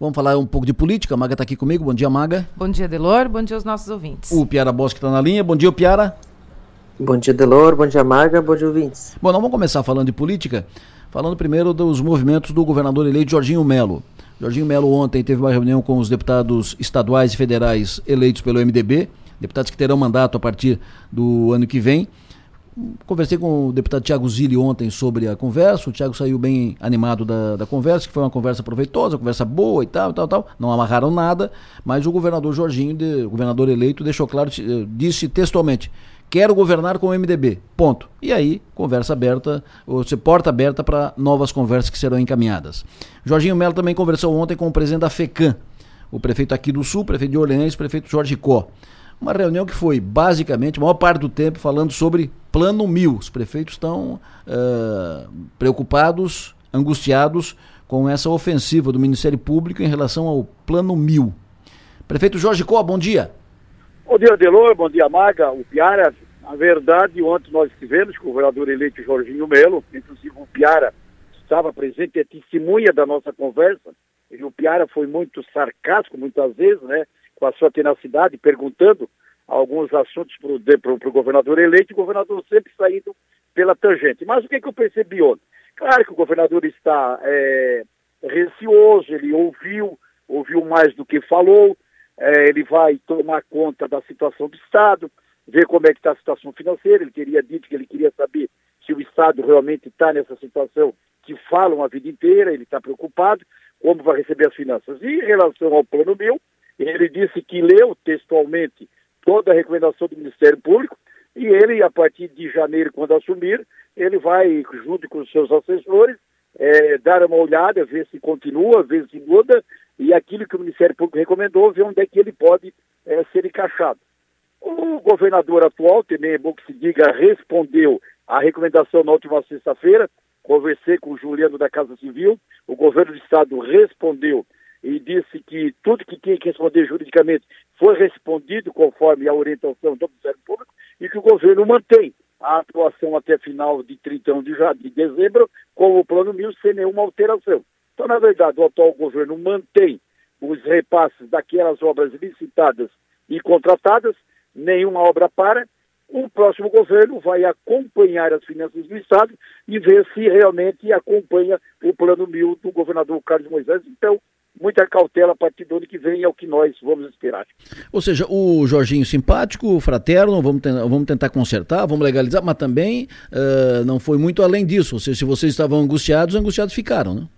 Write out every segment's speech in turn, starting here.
Vamos falar um pouco de política. A Maga está aqui comigo. Bom dia, Maga. Bom dia, Delor. Bom dia aos nossos ouvintes. O Piara Bosque está na linha. Bom dia, Piara. Bom dia, Delor. Bom dia, Maga. Bom dia, ouvintes. Bom, nós vamos começar falando de política, falando primeiro dos movimentos do governador eleito Jorginho Melo. Jorginho Melo ontem teve uma reunião com os deputados estaduais e federais eleitos pelo MDB, deputados que terão mandato a partir do ano que vem. Conversei com o deputado Tiago Zilli ontem sobre a conversa. O Tiago saiu bem animado da, da conversa, que foi uma conversa proveitosa, conversa boa e tal, tal, tal. Não amarraram nada, mas o governador Jorginho, de, o governador eleito, deixou claro, eh, disse textualmente: quero governar com o MDB. Ponto. E aí, conversa aberta, ou se porta aberta para novas conversas que serão encaminhadas. Jorginho Melo também conversou ontem com o presidente da FECAM, o prefeito aqui do Sul, prefeito de Orleans, prefeito Jorge Có. Uma reunião que foi, basicamente, a maior parte do tempo, falando sobre Plano Mil. Os prefeitos estão uh, preocupados, angustiados com essa ofensiva do Ministério Público em relação ao Plano Mil. Prefeito Jorge Có, bom dia. Bom dia, Delor, bom dia, Maga, o Piara. Na verdade, ontem nós estivemos com o governador eleito Jorginho Melo, inclusive o Piara estava presente, é testemunha da nossa conversa. E o Piara foi muito sarcástico, muitas vezes, né? com a sua tenacidade, perguntando alguns assuntos para o governador eleito, o governador sempre saindo pela tangente. Mas o que, é que eu percebi ontem? Claro que o governador está é, receoso, ele ouviu, ouviu mais do que falou, é, ele vai tomar conta da situação do Estado, ver como é que está a situação financeira, ele teria dito que ele queria saber se o Estado realmente está nessa situação que falam a vida inteira, ele está preocupado, como vai receber as finanças. E em relação ao plano meu, ele disse que leu textualmente toda a recomendação do Ministério Público e ele, a partir de janeiro, quando assumir, ele vai, junto com os seus assessores, é, dar uma olhada, ver se continua, ver se muda, e aquilo que o Ministério Público recomendou, ver onde é que ele pode é, ser encaixado. O governador atual, também é bom que se diga, respondeu à recomendação na última sexta-feira, conversei com o Juliano da Casa Civil, o governo do Estado respondeu e disse que tudo que tinha que responder juridicamente foi respondido conforme a orientação do Ministério Público e que o governo mantém a atuação até final de 31 de, de dezembro com o plano mil sem nenhuma alteração. Então, na verdade, o atual governo mantém os repasses daquelas obras licitadas e contratadas, nenhuma obra para, o próximo governo vai acompanhar as finanças do Estado e ver se realmente acompanha o plano mil do governador Carlos Moisés. Então, muita cautela a partir do ano que vem é o que nós vamos esperar. Ou seja, o Jorginho simpático, fraterno, vamos, vamos tentar consertar, vamos legalizar, mas também uh, não foi muito além disso. Ou seja, se vocês estavam angustiados, angustiados ficaram, né?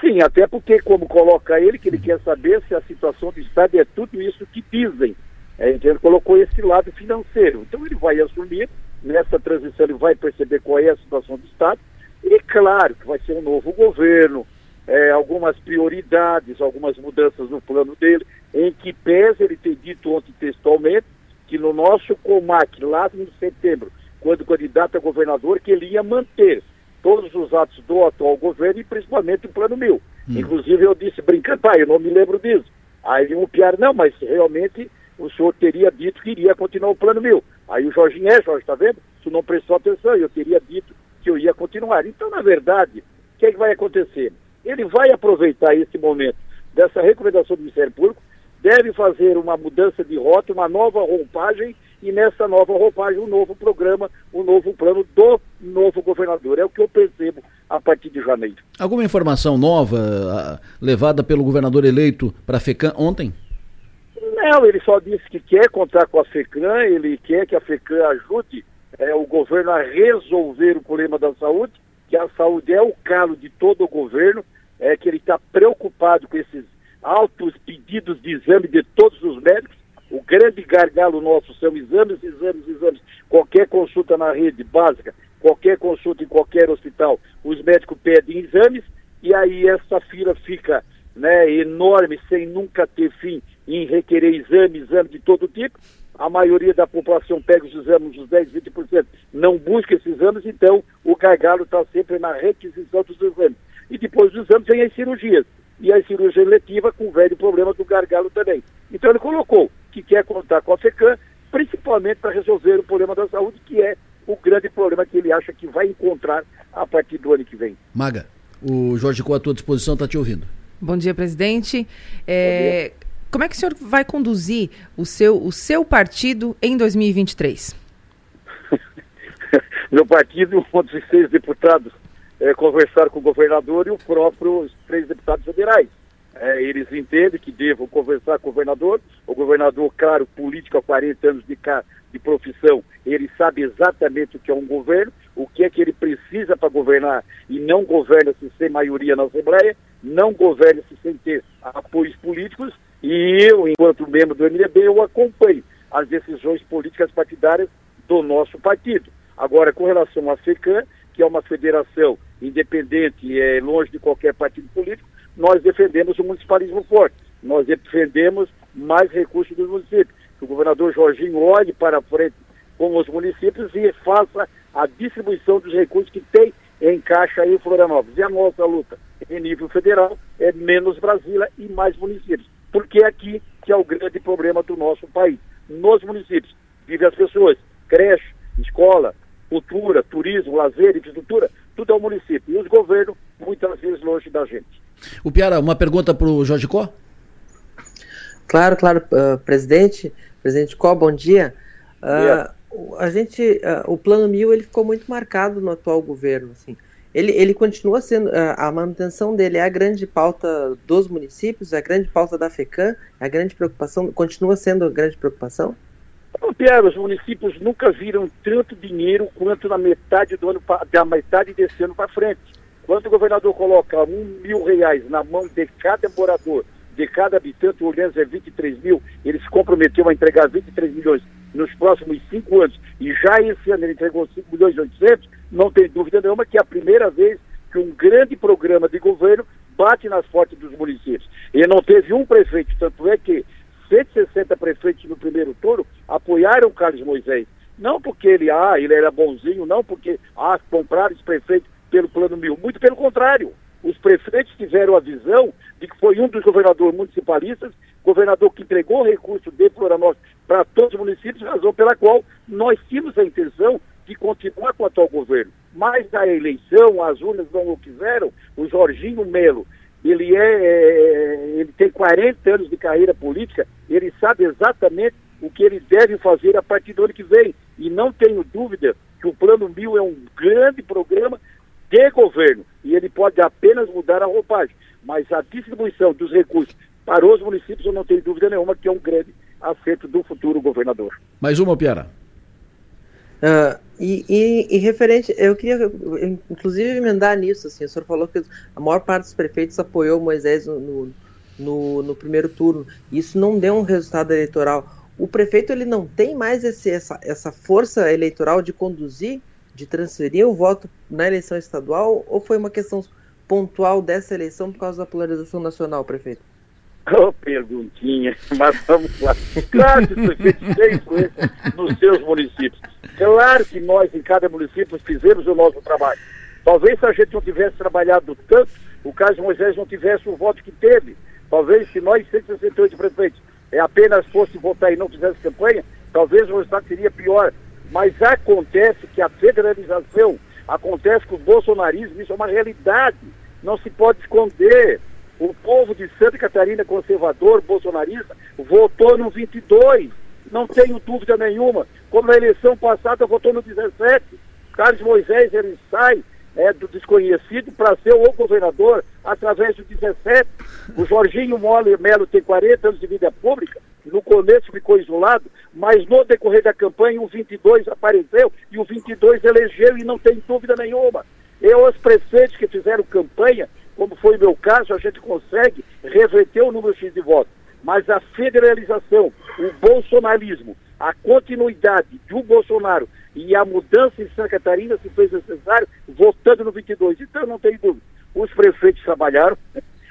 Sim, até porque, como coloca ele, que ele quer saber se a situação do Estado é tudo isso que dizem. É, então ele colocou esse lado financeiro. Então ele vai assumir, nessa transição ele vai perceber qual é a situação do Estado, e claro que vai ser um novo governo, é, algumas prioridades, algumas mudanças no plano dele, em que pese ele ter dito ontem textualmente que no nosso COMAC, lá em setembro, quando candidato a governador, que ele ia manter todos os atos do atual governo e principalmente o plano mil. Hum. Inclusive eu disse, brincando, pai, eu não me lembro disso. Aí o Piar, não, mas realmente o senhor teria dito que iria continuar o plano mil. Aí o Jorginho é, Jorge, está vendo? Tu não prestou atenção, eu teria dito que eu ia continuar. Então, na verdade, o que, é que vai acontecer? Ele vai aproveitar esse momento dessa recomendação do Ministério Público, deve fazer uma mudança de rota, uma nova roupagem e nessa nova roupagem um novo programa, um novo plano do novo governador. É o que eu percebo a partir de janeiro. Alguma informação nova levada pelo governador eleito para a FECAM ontem? Não, ele só disse que quer contar com a FECAM, ele quer que a FECAM ajude é, o governo a resolver o problema da saúde, que a saúde é o calo de todo o governo, é que ele está preocupado com esses altos pedidos de exame de todos os médicos. O grande gargalo nosso são exames, exames, exames. Qualquer consulta na rede básica, qualquer consulta em qualquer hospital, os médicos pedem exames e aí essa fila fica né, enorme, sem nunca ter fim em requerer exame, exame de todo tipo. A maioria da população pega os exames, os 10, 20%, não busca esses exames, então o gargalo está sempre na requisição dos exames. E depois dos exames vem as cirurgias. E a cirurgia eletiva com o velho problema do gargalo também. Então ele colocou que quer contar com a FECAM, principalmente para resolver o problema da saúde, que é o grande problema que ele acha que vai encontrar a partir do ano que vem. Maga, o Jorge com a tua disposição está te ouvindo. Bom dia, presidente. É, dia. Como é que o senhor vai conduzir o seu, o seu partido em 2023? Meu partido, dos seis deputados, é, conversaram com o governador e o próprio os três deputados federais. É, eles entendem que devam conversar com o governador. O governador, claro, político há 40 anos de, de profissão, ele sabe exatamente o que é um governo, o que é que ele precisa para governar e não governa-se sem maioria na Assembleia, não governa-se sem ter apoios políticos e eu, enquanto membro do MDB, eu acompanho as decisões políticas partidárias do nosso partido. Agora, com relação à FECAM, que é uma federação independente e é longe de qualquer partido político, nós defendemos o municipalismo forte. Nós defendemos mais recursos dos municípios. Que o governador Jorginho olhe para frente com os municípios e faça a distribuição dos recursos que tem em caixa aí em Florianópolis. E a nossa luta em nível federal é menos Brasília e mais municípios. Porque é aqui que é o grande problema do nosso país. Nos municípios vivem as pessoas, creche, escola, cultura, turismo, lazer, infraestrutura, tudo é o município. E os governos, muitas vezes, longe da gente. O Piara, uma pergunta para o Jorge Có? Claro, claro, uh, presidente. Presidente Có, bom dia. Uh, a gente, uh, o plano mil ele ficou muito marcado no atual governo. Assim. Ele, ele continua sendo, a manutenção dele é a grande pauta dos municípios, é a grande pauta da FECAM, é a grande preocupação, continua sendo a grande preocupação? Pierre, os municípios nunca viram tanto dinheiro quanto na metade do ano, da metade desse ano para frente. Quando o governador coloca um mil reais na mão de cada morador, de cada habitante, o Orleans é 23 mil, ele se comprometeu a entregar 23 milhões nos próximos cinco anos, e já esse ano ele entregou 5 milhões e 800, não tem dúvida nenhuma que é a primeira vez que um grande programa de governo bate nas portas dos municípios. E não teve um prefeito, tanto é que 160 prefeitos no primeiro turno apoiaram Carlos Moisés. Não porque ele, ah, ele era bonzinho, não porque, ah, compraram esse prefeito pelo plano mil. Muito pelo contrário. Os prefeitos tiveram a visão de que foi um dos governadores municipalistas, governador que entregou recurso de Florianópolis para todos os municípios, razão pela qual nós tínhamos a intenção de continuar com o atual governo. Mas na eleição, as urnas não o quiseram, o Jorginho Melo, ele, é, é, ele tem 40 anos de carreira política, ele sabe exatamente o que ele deve fazer a partir do ano que vem. E não tenho dúvida que o Plano Mil é um grande programa de governo e ele pode apenas mudar a roupagem. Mas a distribuição dos recursos para os municípios, eu não tenho dúvida nenhuma que é um grande acerto do futuro governador. Mais uma, Piara. Uh, e, e, e, referente, eu queria inclusive emendar nisso, assim, o senhor falou que a maior parte dos prefeitos apoiou Moisés no, no, no primeiro turno. Isso não deu um resultado eleitoral. O prefeito ele não tem mais esse, essa, essa força eleitoral de conduzir, de transferir o voto na eleição estadual, ou foi uma questão pontual dessa eleição por causa da polarização nacional, prefeito? Oh, perguntinha, mas vamos lá. Claro que o influência nos seus municípios. Claro que nós, em cada município, fizemos o nosso trabalho. Talvez se a gente não tivesse trabalhado tanto, o Carlos Moisés não tivesse o voto que teve. Talvez se nós, 168 prefeitos, é, apenas fosse votar e não fizesse campanha, talvez o resultado seria pior. Mas acontece que a federalização acontece com o bolsonarismo, isso é uma realidade. Não se pode esconder. O povo de Santa Catarina, conservador, bolsonarista, votou no 22. Não tenho dúvida nenhuma. Como na eleição passada, votou no 17. Carlos Moisés, ele sai é, do desconhecido para ser o governador através do 17. O Jorginho Mole Melo tem 40 anos de vida pública, no começo ficou isolado, mas no decorrer da campanha o 22 apareceu e o 22 elegeu e não tem dúvida nenhuma. E os prefeitos que fizeram campanha, como foi meu caso, a gente consegue reverter o número X de votos. Mas a federalização, o bolsonarismo, a continuidade de um Bolsonaro e a mudança em Santa Catarina se fez necessário votando no 22. Então, não tem dúvida. Os prefeitos trabalharam,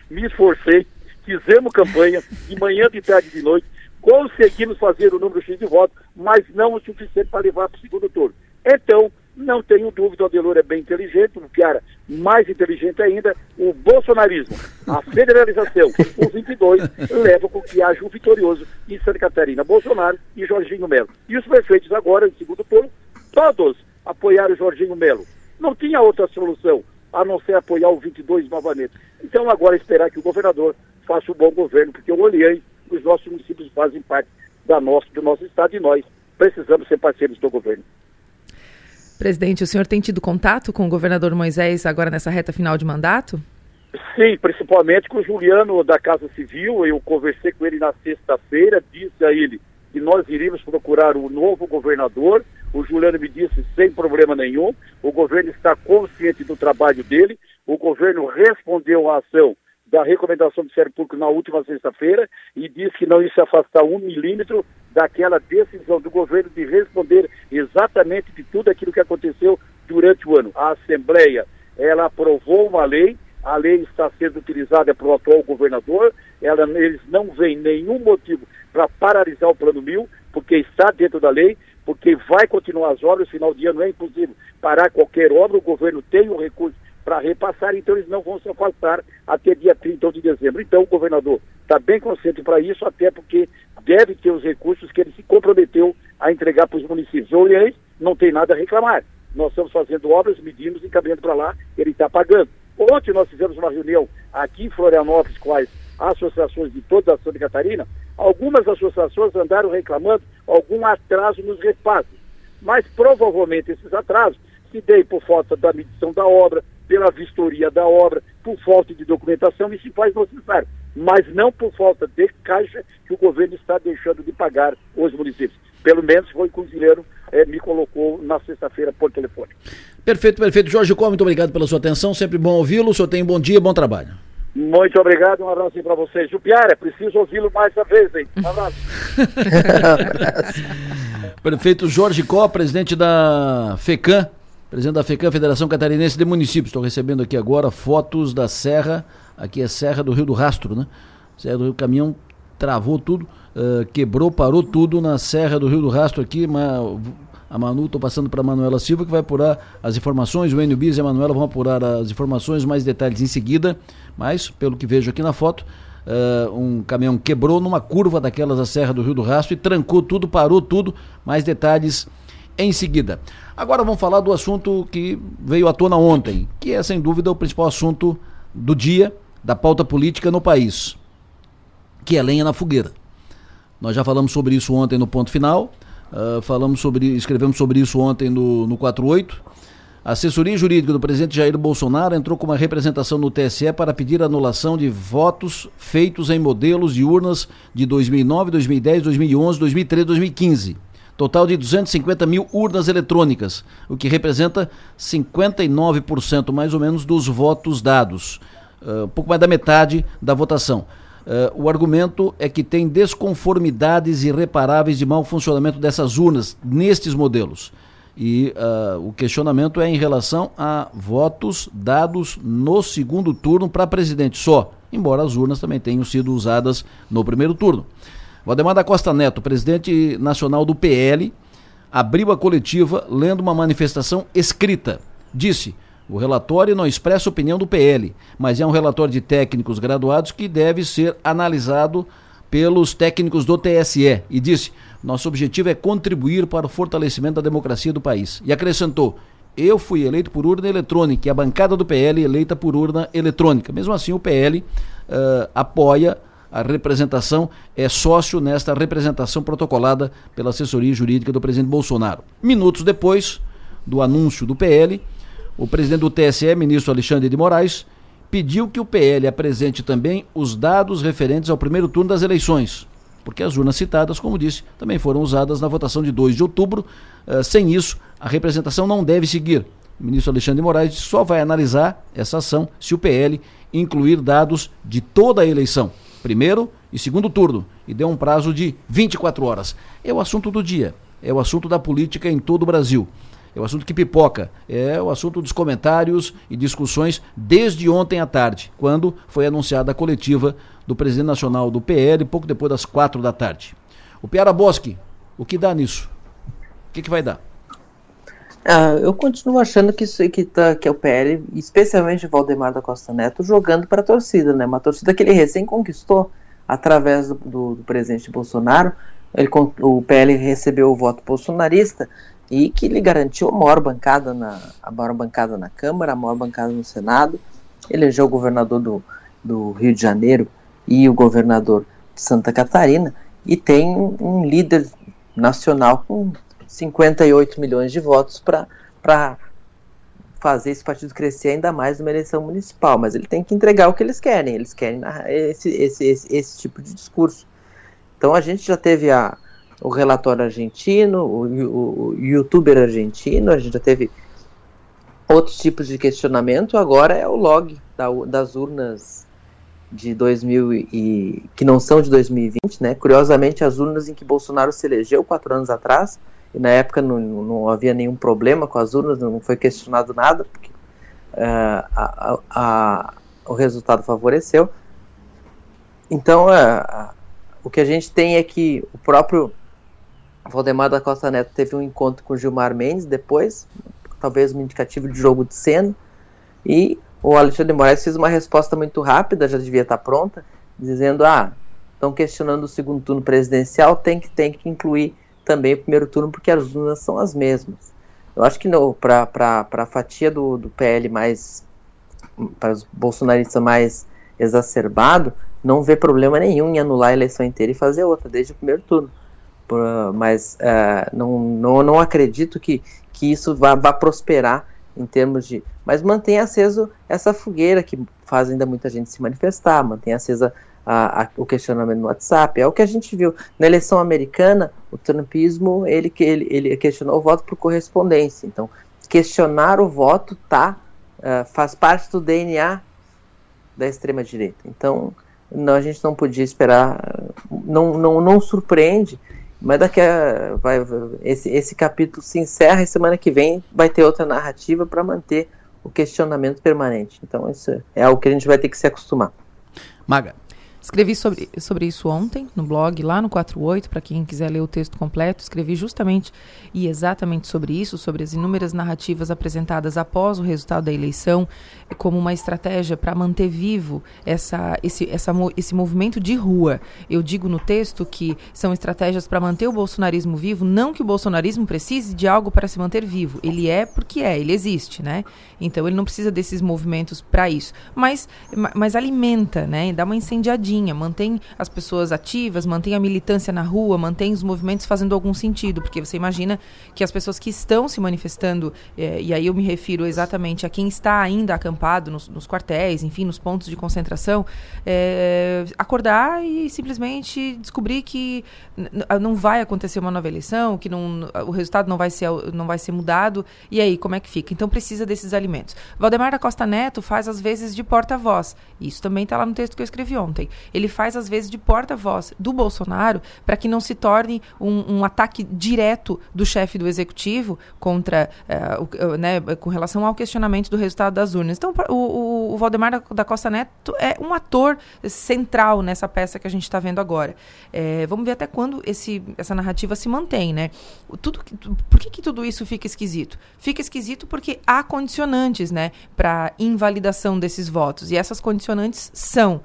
me esforcei, fizemos campanha de manhã, de tarde e de noite, conseguimos fazer o número X de votos, mas não o suficiente para levar para o segundo turno. Então, não tenho dúvida, o Adelor é bem inteligente, o Piara mais inteligente ainda, o bolsonarismo, a federalização, o 22, leva com que haja um vitorioso em Santa Catarina, Bolsonaro e Jorginho Melo. E os prefeitos agora, em segundo turno, todos apoiaram Jorginho Melo. Não tinha outra solução. a não ser apoiar o 22 novamente. Então agora esperar que o governador faça um bom governo, porque eu olhei, os nossos municípios fazem parte da nossa, do nosso estado e nós precisamos ser parceiros do governo. Presidente, o senhor tem tido contato com o governador Moisés agora nessa reta final de mandato? Sim, principalmente com o Juliano da Casa Civil. Eu conversei com ele na sexta-feira, disse a ele que nós iríamos procurar o novo governador. O Juliano me disse sem problema nenhum. O governo está consciente do trabalho dele. O governo respondeu à ação da recomendação do Ministério Público na última sexta-feira e disse que não ia se afastar um milímetro daquela decisão do governo de responder exatamente de tudo aquilo que ano. A Assembleia, ela aprovou uma lei, a lei está sendo utilizada pelo atual governador, ela, eles não veem nenhum motivo para paralisar o Plano Mil, porque está dentro da lei, porque vai continuar as obras, final de ano é impossível parar qualquer obra, o governo tem o recurso para repassar, então eles não vão se afastar até dia 30 de dezembro. Então o governador está bem consciente para isso, até porque deve ter os recursos que ele se comprometeu a entregar para os municípios. O não tem nada a reclamar. Nós estamos fazendo obras, medimos, encaminhando para lá, ele está pagando. Ontem nós fizemos uma reunião aqui em Florianópolis com as associações de toda a Santa Catarina. Algumas associações andaram reclamando algum atraso nos repasses. Mas provavelmente esses atrasos se deem por falta da medição da obra, pela vistoria da obra, por falta de documentação, e se faz necessário. Mas não por falta de caixa que o governo está deixando de pagar os municípios. Pelo menos foi o eh, me colocou na sexta-feira por telefone. Perfeito, perfeito. Jorge Com, muito obrigado pela sua atenção. Sempre bom ouvi-lo. O senhor tem um bom dia, bom trabalho. Muito obrigado, um abraço para vocês. Jupiara, preciso ouvi-lo mais uma vez, hein? Um abraço. Prefeito Jorge Có, presidente da FECAM, presidente da FECAM, Federação Catarinense de Municípios. Estou recebendo aqui agora fotos da serra, aqui é Serra do Rio do Rastro, né? Serra do Rio, caminhão travou tudo, uh, quebrou, parou tudo na Serra do Rio do Rastro aqui, mas a Manu, estou passando para a Manuela Silva, que vai apurar as informações, o Enio Bis e a Manuela vão apurar as informações, mais detalhes em seguida, mas, pelo que vejo aqui na foto, uh, um caminhão quebrou numa curva daquelas da Serra do Rio do Rastro e trancou tudo, parou tudo, mais detalhes em seguida. Agora vamos falar do assunto que veio à tona ontem, que é sem dúvida o principal assunto do dia, da pauta política no país, que é lenha na fogueira. Nós já falamos sobre isso ontem no ponto final, uh, falamos sobre, escrevemos sobre isso ontem no, no 48. A assessoria jurídica do presidente Jair Bolsonaro entrou com uma representação no TSE para pedir anulação de votos feitos em modelos de urnas de 2009, 2010, 2011, 2013, 2015 total de 250 mil urnas eletrônicas, o que representa 59% mais ou menos dos votos dados, uh, pouco mais da metade da votação. Uh, o argumento é que tem desconformidades irreparáveis de mau funcionamento dessas urnas nestes modelos. E uh, o questionamento é em relação a votos dados no segundo turno para presidente só, embora as urnas também tenham sido usadas no primeiro turno. Valdemar da Costa Neto, presidente nacional do PL, abriu a coletiva lendo uma manifestação escrita. Disse: o relatório não expressa opinião do PL, mas é um relatório de técnicos graduados que deve ser analisado pelos técnicos do TSE. E disse: nosso objetivo é contribuir para o fortalecimento da democracia do país. E acrescentou: eu fui eleito por urna eletrônica e a bancada do PL eleita por urna eletrônica. Mesmo assim, o PL uh, apoia a representação é sócio nesta representação protocolada pela assessoria jurídica do presidente Bolsonaro. Minutos depois do anúncio do PL, o presidente do TSE, ministro Alexandre de Moraes, pediu que o PL apresente também os dados referentes ao primeiro turno das eleições, porque as urnas citadas, como disse, também foram usadas na votação de 2 de outubro. Uh, sem isso, a representação não deve seguir. O ministro Alexandre de Moraes só vai analisar essa ação se o PL incluir dados de toda a eleição primeiro e segundo turno, e deu um prazo de 24 horas. É o assunto do dia, é o assunto da política em todo o Brasil. É o assunto que pipoca, é o assunto dos comentários e discussões desde ontem à tarde, quando foi anunciada a coletiva do presidente nacional do PL, pouco depois das quatro da tarde. O Piara Bosque, o que dá nisso? O que, que vai dar? Ah, eu continuo achando que isso que, tá, que é o PL, especialmente o Valdemar da Costa Neto, jogando para a torcida, né? Uma torcida que ele recém conquistou através do, do, do presidente Bolsonaro. Ele, o PL recebeu o voto bolsonarista e que lhe garantiu a maior bancada na, a maior bancada na Câmara, a maior bancada no Senado, elegeu o governador do, do Rio de Janeiro e o governador de Santa Catarina, e tem um líder nacional com 58 milhões de votos para fazer esse partido crescer ainda mais numa eleição municipal, mas ele tem que entregar o que eles querem, eles querem esse, esse, esse, esse tipo de discurso. Então a gente já teve a, o relatório argentino, o, o, o youtuber argentino, a gente já teve outros tipos de questionamento, agora é o log da, das urnas de 2000 e que não são de 2020, né? Curiosamente, as urnas em que Bolsonaro se elegeu quatro anos atrás, e na época não, não havia nenhum problema com as urnas, não foi questionado nada, porque uh, a, a, o resultado favoreceu. Então, uh, o que a gente tem é que o próprio Valdemar da Costa Neto teve um encontro com Gilmar Mendes depois, talvez um indicativo de jogo de cena, e o Alexandre Moraes fez uma resposta muito rápida, já devia estar pronta, dizendo: ah, estão questionando o segundo turno presidencial, tem que, tem que incluir também o primeiro turno, porque as urnas são as mesmas. Eu acho que para a fatia do, do PL mais. para os bolsonaristas mais exacerbado, não vê problema nenhum em anular a eleição inteira e fazer outra, desde o primeiro turno. Mas uh, não, não, não acredito que, que isso vá, vá prosperar em termos de. Mas mantém aceso essa fogueira que faz ainda muita gente se manifestar, mantém acesa a, a, o questionamento no WhatsApp. É o que a gente viu na eleição americana, o trumpismo ele, ele, ele questionou o voto por correspondência. Então, questionar o voto tá, uh, faz parte do DNA da extrema direita. Então, não, a gente não podia esperar, não, não, não surpreende mas daqui a. Vai, esse, esse capítulo se encerra e semana que vem vai ter outra narrativa para manter o questionamento permanente. Então, isso é algo que a gente vai ter que se acostumar. Maga. Escrevi sobre, sobre isso ontem no blog, lá no 48, para quem quiser ler o texto completo. Escrevi justamente e exatamente sobre isso, sobre as inúmeras narrativas apresentadas após o resultado da eleição, como uma estratégia para manter vivo essa, esse, essa, esse movimento de rua. Eu digo no texto que são estratégias para manter o bolsonarismo vivo, não que o bolsonarismo precise de algo para se manter vivo. Ele é porque é, ele existe, né? Então ele não precisa desses movimentos para isso. Mas, mas alimenta, né? Dá uma incendiadinha mantém as pessoas ativas, mantém a militância na rua, mantém os movimentos fazendo algum sentido, porque você imagina que as pessoas que estão se manifestando, é, e aí eu me refiro exatamente a quem está ainda acampado nos, nos quartéis, enfim, nos pontos de concentração, é, acordar e simplesmente descobrir que não vai acontecer uma nova eleição, que não, o resultado não vai, ser, não vai ser mudado, e aí como é que fica? Então precisa desses alimentos. Valdemar da Costa Neto faz às vezes de porta-voz, isso também está lá no texto que eu escrevi ontem ele faz às vezes de porta-voz do Bolsonaro para que não se torne um, um ataque direto do chefe do executivo contra, uh, o, né, com relação ao questionamento do resultado das urnas. Então, o, o, o Valdemar da Costa Neto é um ator central nessa peça que a gente está vendo agora. É, vamos ver até quando esse, essa narrativa se mantém, né? Tudo, por que, que tudo isso fica esquisito? Fica esquisito porque há condicionantes, né, para invalidação desses votos. E essas condicionantes são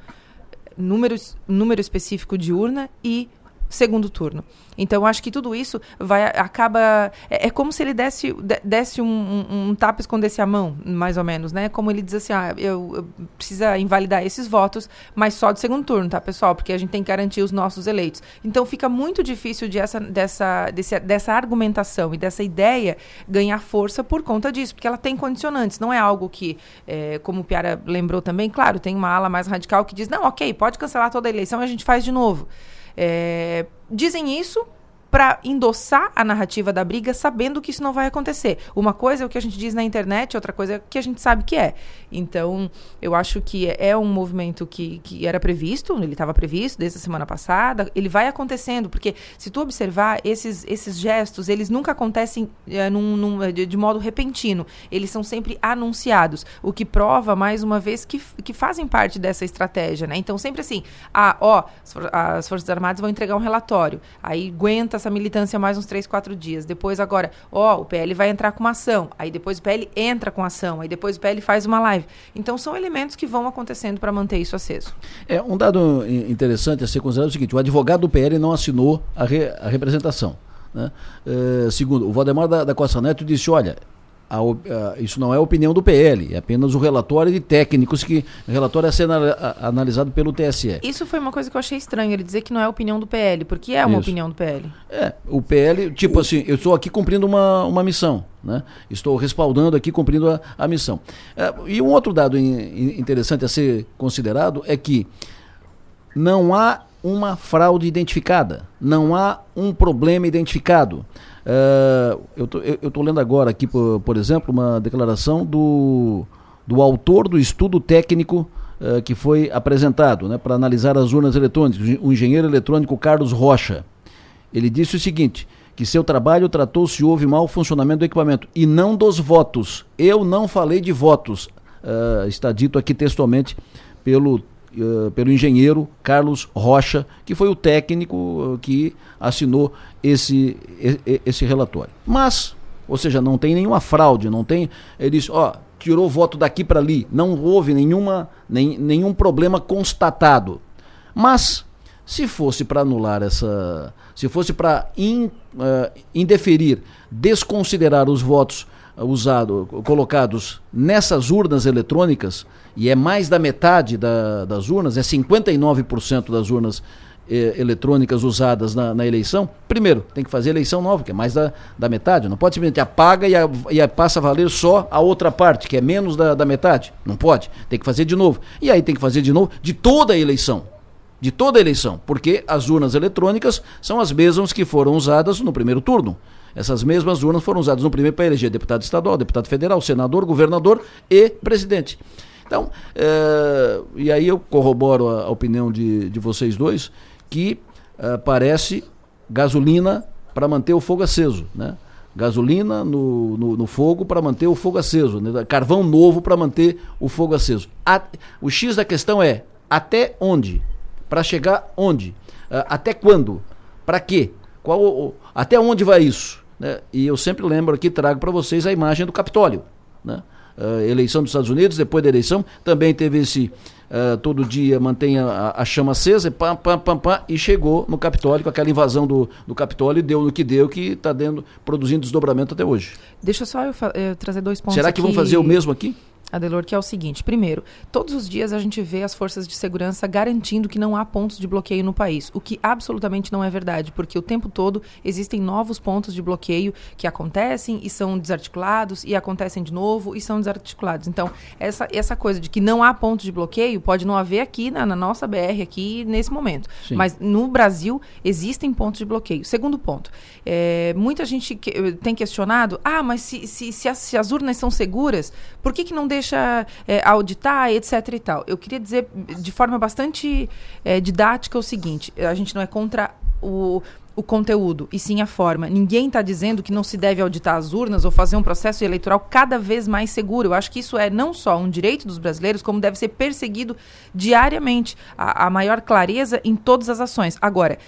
número, número específico de urna e segundo turno. Então, acho que tudo isso vai acaba é, é como se ele desse, desse um, um, um, tapa escondesse a mão, mais ou menos, né? Como ele diz assim, ah, eu, eu precisa invalidar esses votos, mas só do segundo turno, tá, pessoal? Porque a gente tem que garantir os nossos eleitos. Então, fica muito difícil de essa, dessa, desse, dessa argumentação e dessa ideia ganhar força por conta disso, porque ela tem condicionantes. Não é algo que, é, como o Piara lembrou também, claro, tem uma ala mais radical que diz, não, ok, pode cancelar toda a eleição e a gente faz de novo. É, dizem isso para endossar a narrativa da briga, sabendo que isso não vai acontecer. Uma coisa é o que a gente diz na internet, outra coisa é o que a gente sabe que é. Então, eu acho que é um movimento que, que era previsto, ele estava previsto desde a semana passada, ele vai acontecendo, porque se tu observar, esses, esses gestos, eles nunca acontecem é, num, num, de, de, modo repentino, eles são sempre anunciados, o que prova, mais uma vez, que, que fazem parte dessa estratégia, né? Então, sempre assim, ah, ó, as Forças Armadas vão entregar um relatório, aí aguenta essa militância mais uns três, quatro dias. Depois, agora, ó, o PL vai entrar com uma ação. Aí depois o PL entra com ação. Aí depois o PL faz uma live. Então são elementos que vão acontecendo para manter isso aceso. É, um dado interessante a ser considerado é o seguinte: o advogado do PL não assinou a, re, a representação. Né? Uh, segundo, o Valdemar da, da Costa Neto disse, olha, a, a, isso não é a opinião do PL, é apenas o relatório de técnicos que o relatório é ser analisado pelo TSE. Isso foi uma coisa que eu achei estranho, ele dizer que não é a opinião do PL, porque é uma isso. opinião do PL. É, o PL, tipo assim, eu estou aqui cumprindo uma, uma missão, né? Estou respaldando aqui, cumprindo a, a missão. É, e um outro dado in, interessante a ser considerado é que não há uma fraude identificada, não há um problema identificado. Uh, eu estou lendo agora aqui, por, por, exemplo, uma declaração do, do autor do estudo técnico uh, que foi apresentado né, para analisar as urnas eletrônicas, o engenheiro eletrônico Carlos Rocha. Ele disse o seguinte: que seu trabalho tratou se houve mau funcionamento do equipamento e não dos votos. Eu não falei de votos, uh, está dito aqui textualmente pelo pelo engenheiro Carlos Rocha, que foi o técnico uh, que assinou esse, esse relatório. Mas, ou seja, não tem nenhuma fraude, não tem. Ele disse, ó, tirou voto daqui para ali, não houve nenhuma, nem, nenhum problema constatado. Mas, se fosse para anular essa. Se fosse para in, uh, indeferir, desconsiderar os votos usado, colocados nessas urnas eletrônicas, e é mais da metade da, das urnas, é 59% das urnas eh, eletrônicas usadas na, na, eleição, primeiro, tem que fazer eleição nova, que é mais da, da metade. Não pode simplesmente apaga e, a, e a passa a valer só a outra parte, que é menos da, da metade. Não pode. Tem que fazer de novo. E aí tem que fazer de novo de toda a eleição de toda a eleição, porque as urnas eletrônicas são as mesmas que foram usadas no primeiro turno. Essas mesmas urnas foram usadas no primeiro para eleger deputado estadual, deputado federal, senador, governador e presidente. Então, é, e aí eu corroboro a, a opinião de, de vocês dois, que é, parece gasolina para manter o fogo aceso, né? Gasolina no, no, no fogo para manter o fogo aceso, né? carvão novo para manter o fogo aceso. A, o X da questão é até onde? Para chegar onde? Uh, até quando? Para quê? Qual, até onde vai isso? Né? E eu sempre lembro aqui, trago para vocês a imagem do Capitólio. Né? Uh, eleição dos Estados Unidos, depois da eleição, também teve esse. Uh, todo dia mantém a, a, chama acesa, pam, pam, pam, pam, e chegou no Capitólio, com aquela invasão do, do Capitólio, e deu no que deu, que está produzindo desdobramento até hoje. Deixa só eu, eu trazer dois pontos. Será que aqui... vão fazer o mesmo aqui? Adelor, que é o seguinte: primeiro, todos os dias a gente vê as forças de segurança garantindo que não há pontos de bloqueio no país, o que absolutamente não é verdade, porque o tempo todo existem novos pontos de bloqueio que acontecem e são desarticulados, e acontecem de novo e são desarticulados. Então, essa, essa coisa de que não há pontos de bloqueio pode não haver aqui na, na nossa BR, aqui nesse momento. Sim. Mas no Brasil existem pontos de bloqueio. Segundo ponto, é, muita gente que, tem questionado: ah, mas se, se, se, as, se as urnas são seguras, por que, que não deixa deixa é, auditar, etc e tal. Eu queria dizer de forma bastante é, didática o seguinte: a gente não é contra o, o conteúdo, e sim a forma. Ninguém está dizendo que não se deve auditar as urnas ou fazer um processo eleitoral cada vez mais seguro. Eu acho que isso é não só um direito dos brasileiros, como deve ser perseguido diariamente. A, a maior clareza em todas as ações. Agora,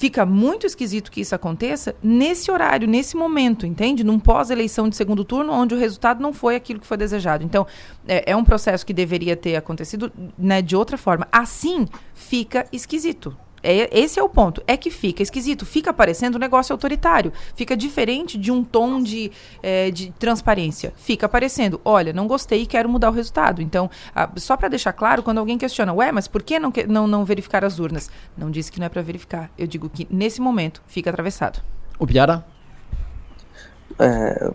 Fica muito esquisito que isso aconteça nesse horário, nesse momento, entende? Num pós-eleição de segundo turno, onde o resultado não foi aquilo que foi desejado. Então, é, é um processo que deveria ter acontecido né, de outra forma. Assim, fica esquisito. É, esse é o ponto. É que fica esquisito, fica parecendo um negócio autoritário. Fica diferente de um tom de, é, de transparência. Fica parecendo, olha, não gostei e quero mudar o resultado. Então, a, só para deixar claro, quando alguém questiona, ué, mas por que não, não, não verificar as urnas? Não disse que não é para verificar. Eu digo que nesse momento fica atravessado. O Piara? É,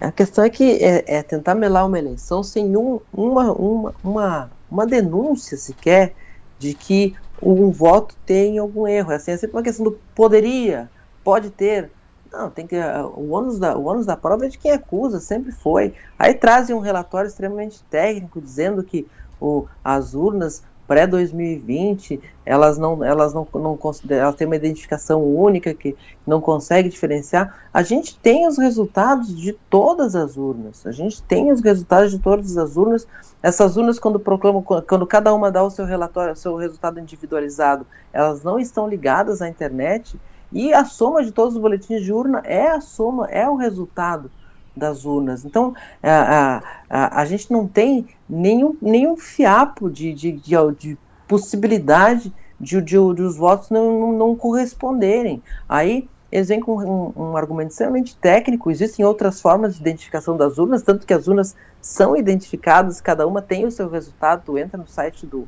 a questão é que é, é, tentar melar uma eleição sem um, uma, uma, uma, uma denúncia sequer de que um voto tem algum erro. Assim, é sempre uma questão do poderia, pode ter. Não, tem que. O ônus, da, o ônus da prova é de quem acusa, sempre foi. Aí trazem um relatório extremamente técnico dizendo que o, as urnas pré-2020, elas não, elas não, não elas têm uma identificação única que não consegue diferenciar. A gente tem os resultados de todas as urnas. A gente tem os resultados de todas as urnas. Essas urnas, quando proclamam, quando cada uma dá o seu relatório, o seu resultado individualizado, elas não estão ligadas à internet. E a soma de todos os boletins de urna é a soma, é o resultado das urnas. Então, a, a, a, gente não tem nenhum, nenhum fiapo de, de, de, de possibilidade de, de, de, os votos não, não, não, corresponderem. Aí eles vêm com um, um, argumento extremamente técnico. Existem outras formas de identificação das urnas, tanto que as urnas são identificadas, cada uma tem o seu resultado. Entra no site do,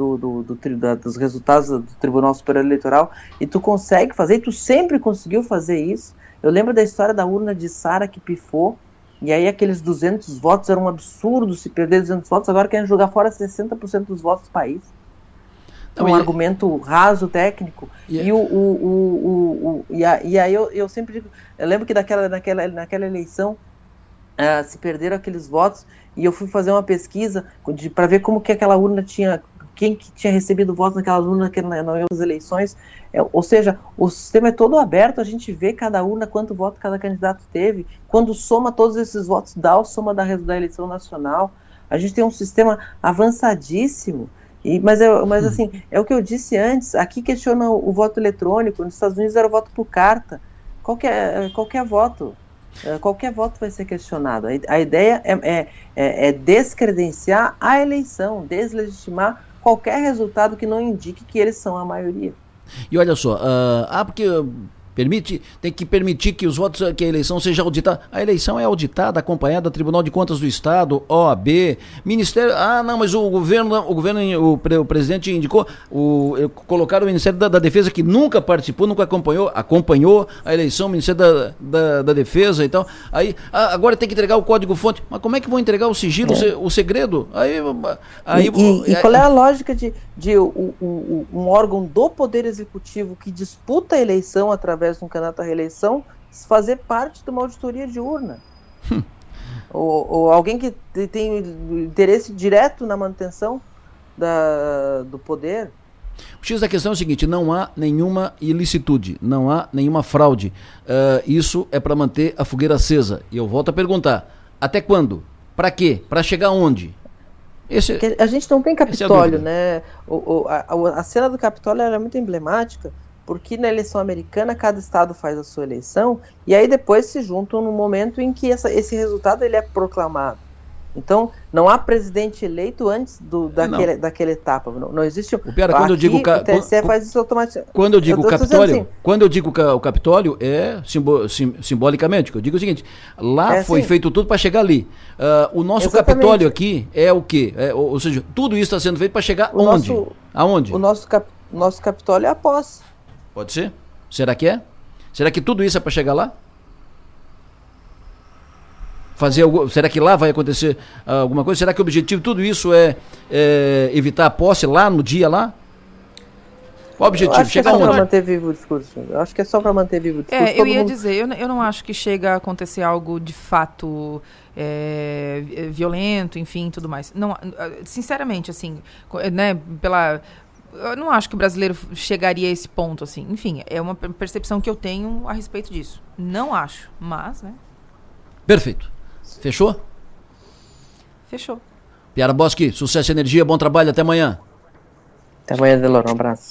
do, do, do da, dos resultados do Tribunal Superior Eleitoral e tu consegue fazer, e tu sempre conseguiu fazer isso. Eu lembro da história da urna de Sara que pifou, e aí aqueles 200 votos era um absurdo se perder 200 votos, agora querem jogar fora 60% dos votos do país. Não, um e... argumento raso, técnico. E, e, o, o, o, o, e, a, e aí eu, eu sempre digo, eu lembro que naquela, naquela, naquela eleição uh, se perderam aqueles votos e eu fui fazer uma pesquisa para ver como que aquela urna tinha, quem que tinha recebido votos naquela urna naquela, nas eleições. É, ou seja, o sistema é todo aberto, a gente vê cada urna, quanto voto cada candidato teve. Quando soma todos esses votos, dá a soma da, da eleição nacional. A gente tem um sistema avançadíssimo. E, mas, é, mas assim, é o que eu disse antes, aqui questiona o, voto eletrônico, nos Estados Unidos era o voto por carta. Qualquer, qualquer voto, é, qualquer voto vai ser questionado. A, ideia é, é, é, é descredenciar a eleição, deslegitimar qualquer resultado que não indique que eles são a maioria. E olha só, uh, ah, porque Permite, tem que permitir que os votos, que a eleição seja auditada. A eleição é auditada, acompanhada, Tribunal de Contas do Estado, OAB, Ministério. Ah, não, mas o governo, o governo, o, o presidente indicou, o, colocaram o Ministério da, da, Defesa que nunca participou, nunca acompanhou, acompanhou a eleição, o Ministério da, da, da Defesa e tal. Aí, ah, agora tem que entregar o código-fonte. Mas como é que vão entregar o sigilo, é. o segredo? Aí, aí, e, e, e qual é a lógica de, de o, um órgão do Poder Executivo que disputa a eleição através de um candidato à reeleição fazer parte de uma auditoria de urna? Hum. ou, ou, alguém que tem interesse direto na manutenção da, do poder? O X da questão é o seguinte: não há nenhuma ilicitude, não há nenhuma fraude. Uh, isso é para manter a fogueira acesa. E eu volto a perguntar: até quando? Para quê? Para chegar onde? Esse, a gente não tem é Capitólio, é né? O, o, a, a, cena do Capitólio era muito emblemática, porque na eleição americana cada estado faz a sua eleição e aí depois se juntam no momento em que essa, esse resultado ele é proclamado. Então, não há presidente eleito antes do, daquele, daquela etapa. Não, não existe. O pior é quando eu digo. O TSE faz isso automaticamente. Quando eu digo eu Capitólio, assim, quando eu digo o Capitólio, é simbo, sim, simbolicamente. Eu digo o seguinte: lá é foi assim, feito tudo para chegar ali. Uh, o nosso exatamente. Capitólio aqui é o quê? É, ou, ou, seja, tudo isso está sendo feito para chegar o onde? Nosso, Aonde? O nosso, cap, nosso Capitólio é a posse. Pode ser? Será que é? Será que tudo isso é para chegar lá? Fazer algo, será que lá vai acontecer uh, alguma coisa? Será que o objetivo de tudo isso é, é, evitar a posse lá no dia lá? Qual o objetivo? acho Chegar que é só para manter vivo o discurso. Eu acho que é só para manter vivo o discurso. É, eu ia mundo... dizer, eu, eu não acho que chega a acontecer algo de fato é, violento, enfim, tudo mais. Não, sinceramente, assim, né, pela eu não acho que o brasileiro chegaria a esse ponto, assim. Enfim, é uma percepção que eu tenho a respeito disso. Não acho, mas, né? Perfeito. Fechou? Fechou. Piara Bosque, sucesso e energia, bom trabalho, até amanhã. Até amanhã, Delor, um abraço.